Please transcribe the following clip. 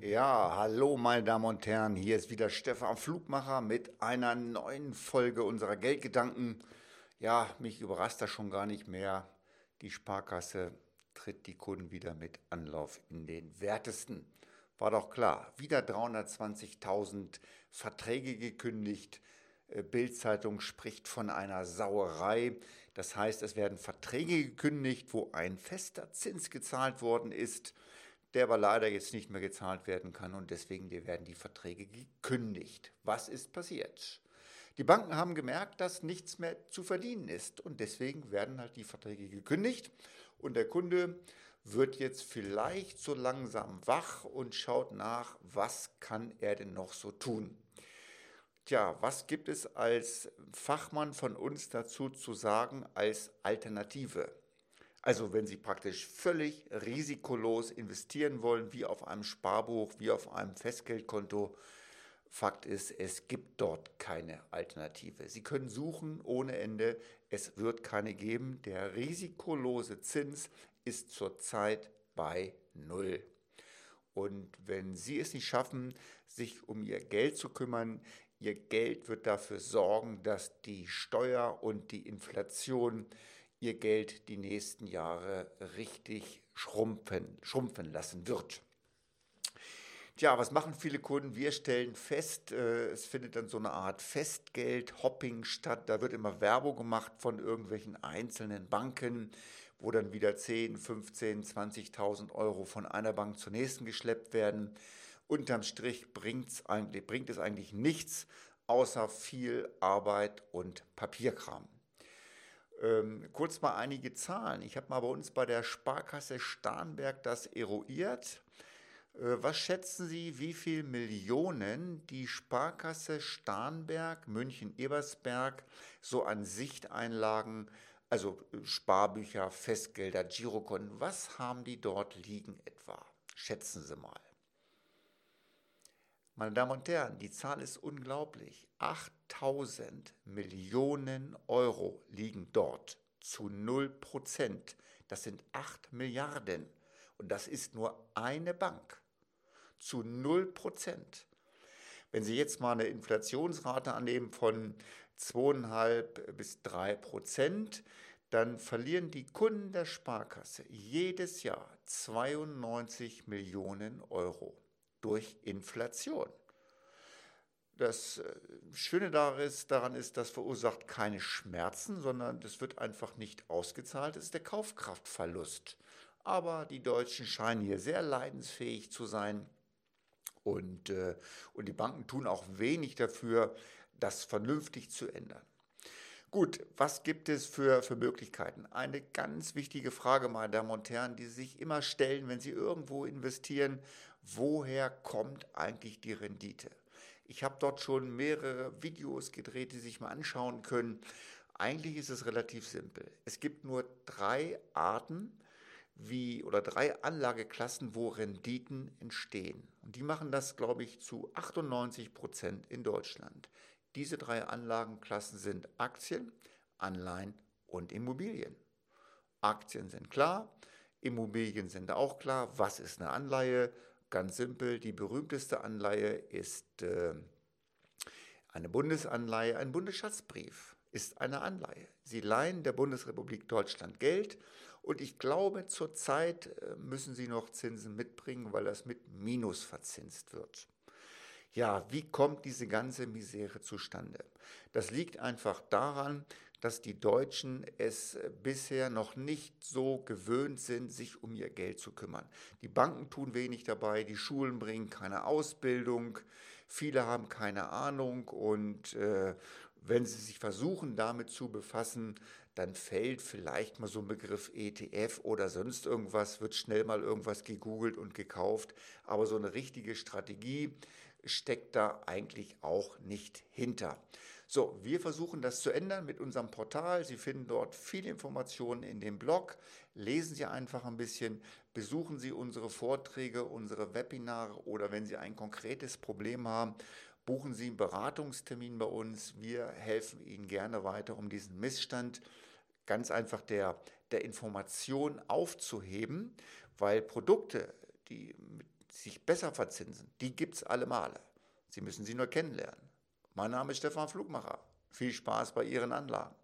Ja, hallo meine Damen und Herren, hier ist wieder Stefan Flugmacher mit einer neuen Folge unserer Geldgedanken. Ja, mich überrascht das schon gar nicht mehr. Die Sparkasse tritt die Kunden wieder mit Anlauf in den Wertesten. War doch klar, wieder 320.000 Verträge gekündigt. Äh, Bildzeitung spricht von einer Sauerei. Das heißt, es werden Verträge gekündigt, wo ein fester Zins gezahlt worden ist der aber leider jetzt nicht mehr gezahlt werden kann und deswegen werden die Verträge gekündigt. Was ist passiert? Die Banken haben gemerkt, dass nichts mehr zu verdienen ist und deswegen werden halt die Verträge gekündigt und der Kunde wird jetzt vielleicht so langsam wach und schaut nach, was kann er denn noch so tun. Tja, was gibt es als Fachmann von uns dazu zu sagen als Alternative? Also wenn Sie praktisch völlig risikolos investieren wollen, wie auf einem Sparbuch, wie auf einem Festgeldkonto, Fakt ist, es gibt dort keine Alternative. Sie können suchen ohne Ende, es wird keine geben. Der risikolose Zins ist zurzeit bei Null. Und wenn Sie es nicht schaffen, sich um Ihr Geld zu kümmern, Ihr Geld wird dafür sorgen, dass die Steuer und die Inflation ihr Geld die nächsten Jahre richtig schrumpfen, schrumpfen lassen wird. Tja, was machen viele Kunden? Wir stellen fest, äh, es findet dann so eine Art Festgeld-Hopping statt. Da wird immer Werbung gemacht von irgendwelchen einzelnen Banken, wo dann wieder 10, 15, 20.000 Euro von einer Bank zur nächsten geschleppt werden. Unterm Strich bringt's eigentlich, bringt es eigentlich nichts, außer viel Arbeit und Papierkram. Ähm, kurz mal einige Zahlen. Ich habe mal bei uns bei der Sparkasse Starnberg das eruiert. Äh, was schätzen Sie, wie viel Millionen die Sparkasse Starnberg, München-Ebersberg so an Sichteinlagen, also äh, Sparbücher, Festgelder, Girokonten, was haben die dort liegen etwa? Schätzen Sie mal. Meine Damen und Herren, die Zahl ist unglaublich. 8000 Millionen Euro liegen dort zu 0 Prozent. Das sind 8 Milliarden. Und das ist nur eine Bank. Zu 0 Prozent. Wenn Sie jetzt mal eine Inflationsrate annehmen von 2,5 bis 3 Prozent, dann verlieren die Kunden der Sparkasse jedes Jahr 92 Millionen Euro durch Inflation. Das äh, Schöne daran ist, das verursacht keine Schmerzen, sondern das wird einfach nicht ausgezahlt. Das ist der Kaufkraftverlust. Aber die Deutschen scheinen hier sehr leidensfähig zu sein und, äh, und die Banken tun auch wenig dafür, das vernünftig zu ändern. Gut, was gibt es für, für Möglichkeiten? Eine ganz wichtige Frage, meine Damen und Herren, die Sie sich immer stellen, wenn Sie irgendwo investieren, woher kommt eigentlich die Rendite? Ich habe dort schon mehrere Videos gedreht, die sich mal anschauen können. Eigentlich ist es relativ simpel. Es gibt nur drei Arten wie oder drei Anlageklassen, wo Renditen entstehen. Und die machen das, glaube ich, zu 98 Prozent in Deutschland. Diese drei Anlagenklassen sind Aktien, Anleihen und Immobilien. Aktien sind klar, Immobilien sind auch klar. Was ist eine Anleihe? Ganz simpel, die berühmteste Anleihe ist äh, eine Bundesanleihe, ein Bundesschatzbrief ist eine Anleihe. Sie leihen der Bundesrepublik Deutschland Geld und ich glaube, zurzeit äh, müssen Sie noch Zinsen mitbringen, weil das mit Minus verzinst wird. Ja, wie kommt diese ganze Misere zustande? Das liegt einfach daran, dass die Deutschen es bisher noch nicht so gewöhnt sind, sich um ihr Geld zu kümmern. Die Banken tun wenig dabei, die Schulen bringen keine Ausbildung, viele haben keine Ahnung und äh, wenn sie sich versuchen damit zu befassen, dann fällt vielleicht mal so ein Begriff ETF oder sonst irgendwas, wird schnell mal irgendwas gegoogelt und gekauft, aber so eine richtige Strategie steckt da eigentlich auch nicht hinter. So, wir versuchen das zu ändern mit unserem Portal. Sie finden dort viele Informationen in dem Blog. Lesen Sie einfach ein bisschen, besuchen Sie unsere Vorträge, unsere Webinare oder wenn Sie ein konkretes Problem haben, buchen Sie einen Beratungstermin bei uns. Wir helfen Ihnen gerne weiter, um diesen Missstand ganz einfach der, der Information aufzuheben, weil Produkte, die sich besser verzinsen, die gibt es alle Male. Sie müssen sie nur kennenlernen. Mein Name ist Stefan Flugmacher. Viel Spaß bei Ihren Anlagen.